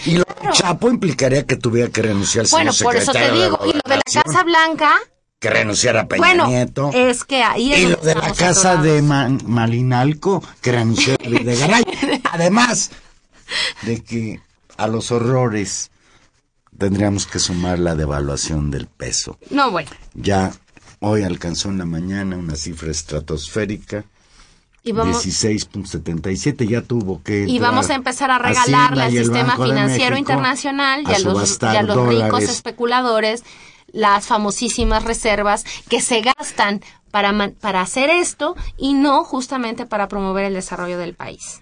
Y lo del Chapo implicaría que tuviera que renunciar al Bueno, por eso te digo, y lo de la Casa Blanca, que renunciara a Peña bueno, Nieto. es que ahí es y lo de la casa atorados. de Ma- Malinalco, que renunció a David de Garay. Además de que a los horrores tendríamos que sumar la devaluación del peso. No, bueno, Ya hoy alcanzó en la mañana una cifra estratosférica. y vamos, 16.77 ya tuvo que y vamos a empezar a regalarle al sistema financiero México internacional y a los, y subastar a los ricos especuladores las famosísimas reservas que se gastan para, para hacer esto y no justamente para promover el desarrollo del país.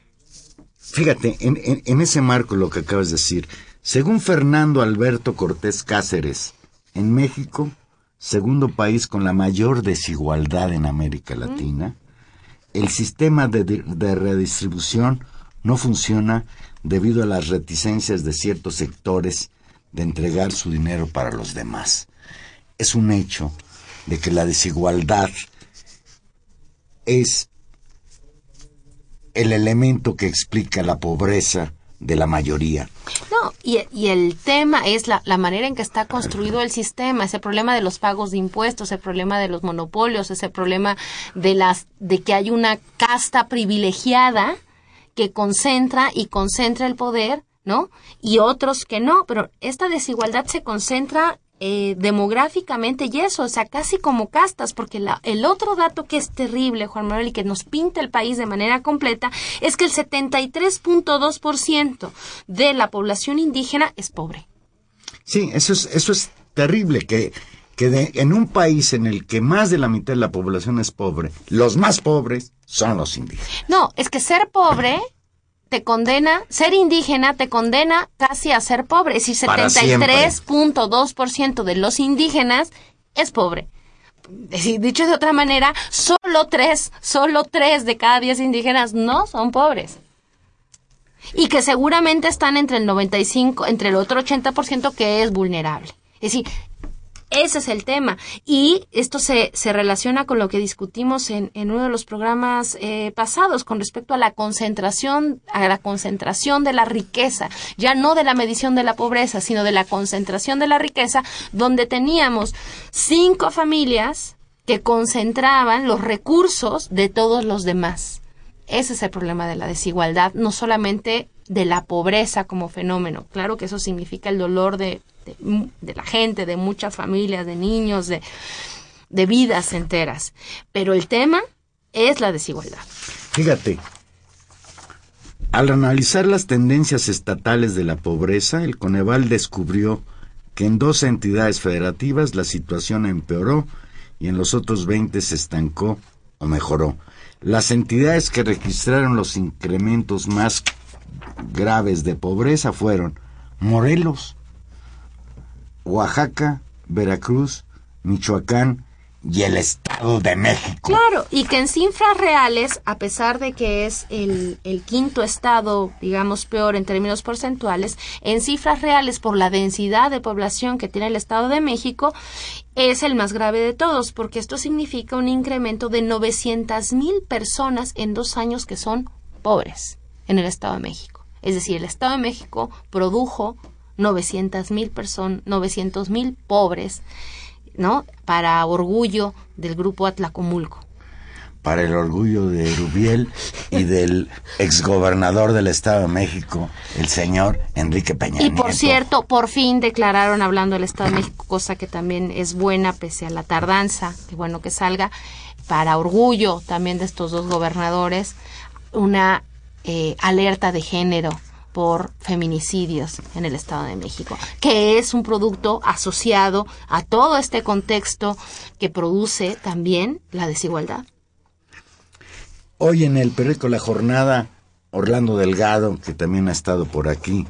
Fíjate, en, en- en ese marco lo que acabas de decir, según Fernando Alberto Cortés Cáceres, en México, segundo país con la mayor desigualdad en América Latina, el sistema de, di- de redistribución no funciona debido a las reticencias de ciertos sectores de entregar su dinero para los demás. Es un hecho de que la desigualdad es el elemento que explica la pobreza de la mayoría. No, y, el tema es la, la manera en que está construido el sistema, ese problema de los pagos de impuestos, ese problema de los monopolios, ese problema de las de que hay una casta privilegiada que concentra y concentra el poder, ¿no? Y otros que no, pero esta desigualdad se concentra eh, demográficamente y eso, o sea, casi como castas, porque la, el otro dato que es terrible, Juan Manuel, y que nos pinta el país de manera completa, es que el 73.2% de la población indígena es pobre. Sí, eso es, eso es terrible, que, que de- en un país en el que más de la mitad de la población es pobre, los más pobres son los indígenas. No, es que ser pobre te condena, ser indígena te condena casi a ser pobre. Es decir, Para siempre. 73.2% de los indígenas es pobre. Es decir, dicho de otra manera, solo tres, solo tres de cada diez indígenas no son pobres. Y que seguramente están entre el 95, entre el otro 80% que es vulnerable. Es decir, ese es el tema. Y esto se, se relaciona con lo que discutimos en, en uno de los programas eh, pasados con respecto a la concentración, a la concentración de la riqueza, ya no de la medición de la pobreza, sino de la concentración de la riqueza, donde teníamos cinco familias que concentraban los recursos de todos los demás. Ese es el problema de la desigualdad, no solamente de la pobreza como fenómeno. Claro que eso significa el dolor de, de, la gente, de muchas familias, de niños, de, de vidas enteras. Pero el tema es la desigualdad. Fíjate, al analizar las tendencias estatales de la pobreza, el Coneval descubrió que en dos entidades federativas la situación empeoró y en los otros 20 se estancó o mejoró. Las entidades que registraron los incrementos más graves de pobreza fueron Morelos, Oaxaca, Veracruz, Michoacán y el Estado de México. Claro, y que en cifras reales, a pesar de que es el, quinto estado, digamos, peor en términos porcentuales, en cifras reales, por la densidad de población que tiene el Estado de México, es el más grave de todos, porque esto significa un incremento de 900 mil personas en dos años que son pobres en el Estado de México. Es decir, el Estado de México produjo 900 mil personas, 900 mil pobres, ¿no? Para orgullo del grupo Atlacomulco. para el orgullo de Rubiel y del exgobernador del Estado de México, el señor Enrique Peña Y por cierto, por fin declararon hablando del Estado de México, cosa que también es buena pese a la tardanza, que bueno que salga, para orgullo también de estos dos gobernadores, una eh, alerta de género por feminicidios en el Estado de México, que es un producto asociado a todo este contexto que produce también la desigualdad. Hoy en el periódico La Jornada, Orlando Delgado, que también ha estado por aquí,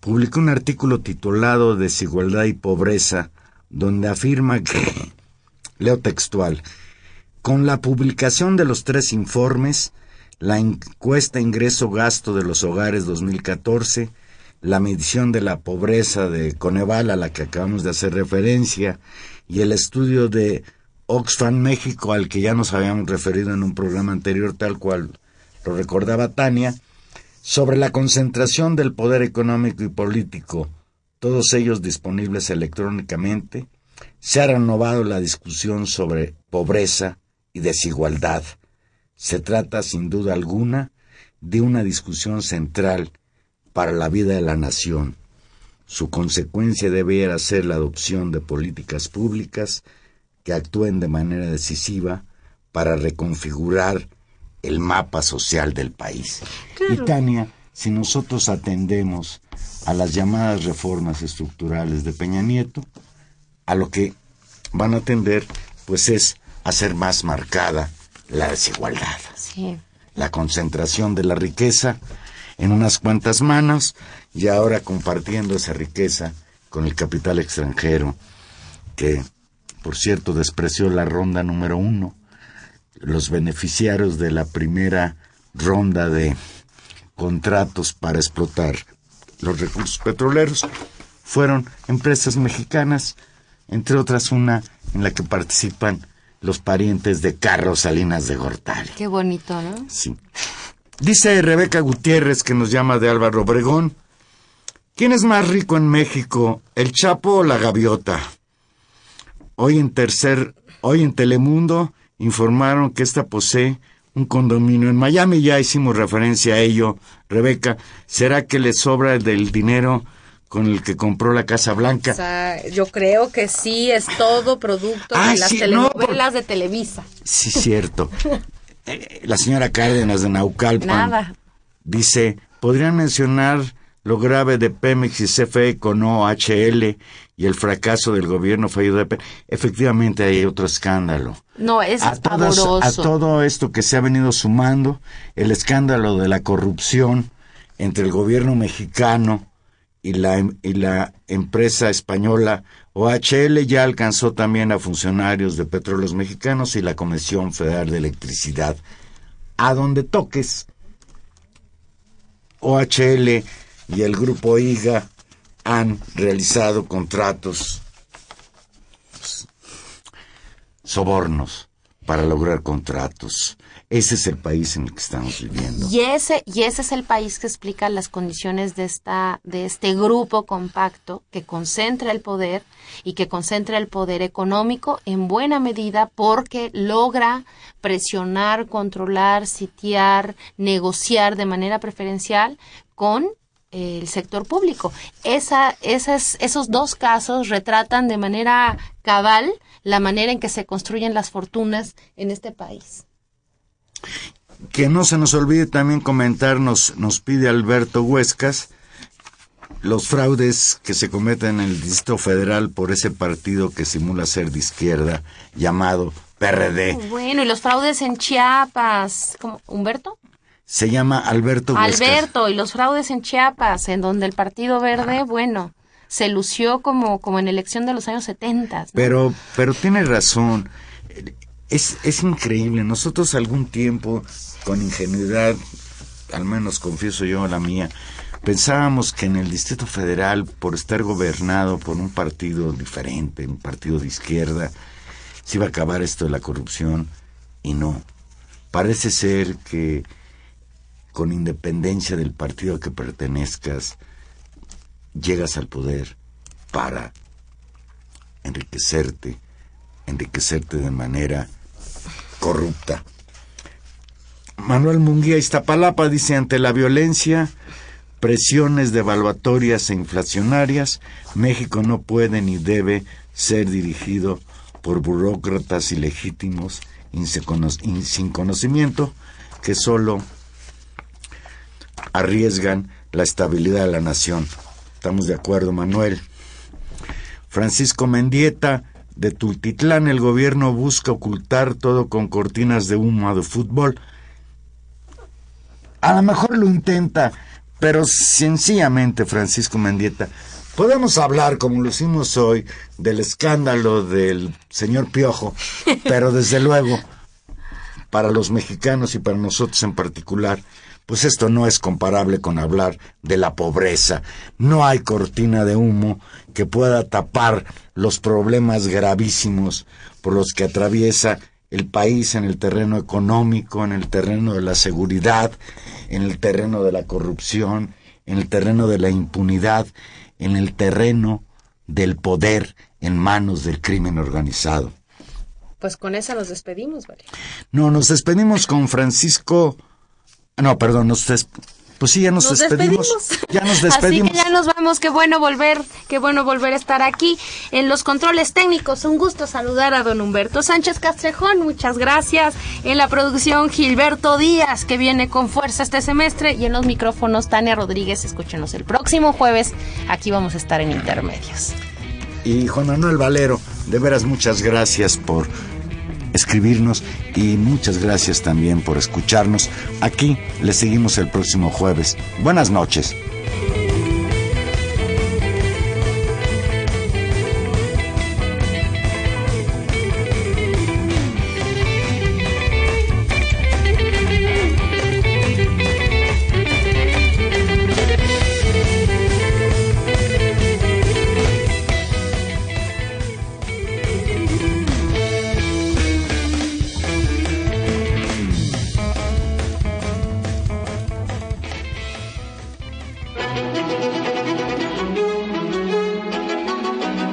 publicó un artículo titulado Desigualdad y Pobreza, donde afirma que, leo textual, con la publicación de los tres informes, la encuesta ingreso-gasto de los hogares 2014, la medición de la pobreza de Coneval a la que acabamos de hacer referencia y el estudio de Oxfam México, al que ya nos habíamos referido en un programa anterior, tal cual lo recordaba Tania, sobre la concentración del poder económico y político, todos ellos disponibles electrónicamente, se ha renovado la discusión sobre pobreza y desigualdad. Se trata, sin duda alguna, de una discusión central para la vida de la nación. Su consecuencia debiera ser la adopción de políticas públicas que actúen de manera decisiva para reconfigurar el mapa social del país. Y Tania, si nosotros atendemos a las llamadas reformas estructurales de Peña Nieto, a lo que van a atender, pues es hacer más marcada la desigualdad. La concentración de la riqueza en unas cuantas manos y ahora compartiendo esa riqueza con el capital extranjero que por cierto, despreció la ronda número uno. Los beneficiarios de la primera ronda de contratos para explotar los recursos petroleros fueron empresas mexicanas, entre otras una en la que participan los parientes de Carlos Salinas de Gortari. Qué bonito, ¿no? Sí. Dice Rebeca Gutiérrez, que nos llama de Álvaro Obregón, ¿quién es más rico en México, el Chapo o la Gaviota? Hoy en tercer, hoy en Telemundo informaron que esta posee un condominio en Miami. Ya hicimos referencia a ello, Rebeca. ¿Será que le sobra del dinero con el que compró la Casa Blanca? O sea, yo creo que sí, es todo producto de las telenovelas de Televisa. Sí, cierto. Eh, la señora Cárdenas de Naucalpan Nada. dice, ¿podrían mencionar lo grave de Pemex y CFE con OHL y el fracaso del gobierno fallido de Pemex. Efectivamente hay otro escándalo. No, es a, a todo esto que se ha venido sumando, el escándalo de la corrupción entre el gobierno mexicano y la, y la empresa española OHL ya alcanzó también a funcionarios de petróleos mexicanos y la Comisión Federal de Electricidad. A donde toques, OHL y el grupo IGA han realizado contratos sobornos para lograr contratos. Ese es el país en el que estamos viviendo. Y ese, y ese es el país que explica las condiciones de, esta, de este grupo compacto que concentra el poder y que concentra el poder económico en buena medida porque logra presionar, controlar, sitiar, negociar de manera preferencial con el sector público. Esa, esas, esos dos casos retratan de manera cabal la manera en que se construyen las fortunas en este país. Que no se nos olvide también comentarnos, nos pide Alberto Huescas, los fraudes que se cometen en el Distrito Federal por ese partido que simula ser de izquierda llamado PRD. Bueno, y los fraudes en Chiapas, ¿cómo? ¿Humberto? Se llama Alberto Huescas. Alberto, y los fraudes en Chiapas, en donde el Partido Verde, bueno, se lució como, como en elección de los años 70. Pero, pero tiene razón. Es, es increíble. Nosotros algún tiempo, con ingenuidad, al menos confieso yo la mía, pensábamos que en el Distrito Federal, por estar gobernado por un partido diferente, un partido de izquierda, se iba a acabar esto de la corrupción y no. Parece ser que con independencia del partido a que pertenezcas, llegas al poder para enriquecerte, enriquecerte de manera corrupta. Manuel Munguía Iztapalapa dice ante la violencia, presiones devaluatorias e inflacionarias, México no puede ni debe ser dirigido por burócratas ilegítimos sin conocimiento que solo arriesgan la estabilidad de la nación. Estamos de acuerdo, Manuel. Francisco Mendieta, de Tultitlán, el gobierno busca ocultar todo con cortinas de humo de fútbol. A lo mejor lo intenta, pero sencillamente, Francisco Mendieta, podemos hablar, como lo hicimos hoy, del escándalo del señor Piojo, pero desde luego, para los mexicanos y para nosotros en particular, pues esto no es comparable con hablar de la pobreza. No hay cortina de humo que pueda tapar los problemas gravísimos por los que atraviesa el país en el terreno económico, en el terreno de la seguridad, en el terreno de la corrupción, en el terreno de la impunidad, en el terreno del poder en manos del crimen organizado. Pues con esa nos despedimos, ¿vale? No, nos despedimos con Francisco no, perdón, nos pues sí, ya nos, despedimos. Ya nos despedimos. Así que ya nos vamos. Qué bueno volver, qué bueno volver a estar aquí en los controles técnicos. Un gusto saludar a don Humberto Sánchez Castrejón. Muchas gracias. En la producción Gilberto Díaz, que viene con fuerza este semestre. Y en los micrófonos Tania Rodríguez. Escúchenos el próximo jueves. Aquí vamos a estar en Intermedios. Y Juan Manuel Valero, de veras muchas gracias por escribirnos y muchas gracias también por escucharnos. Aquí les seguimos el próximo jueves. Buenas noches.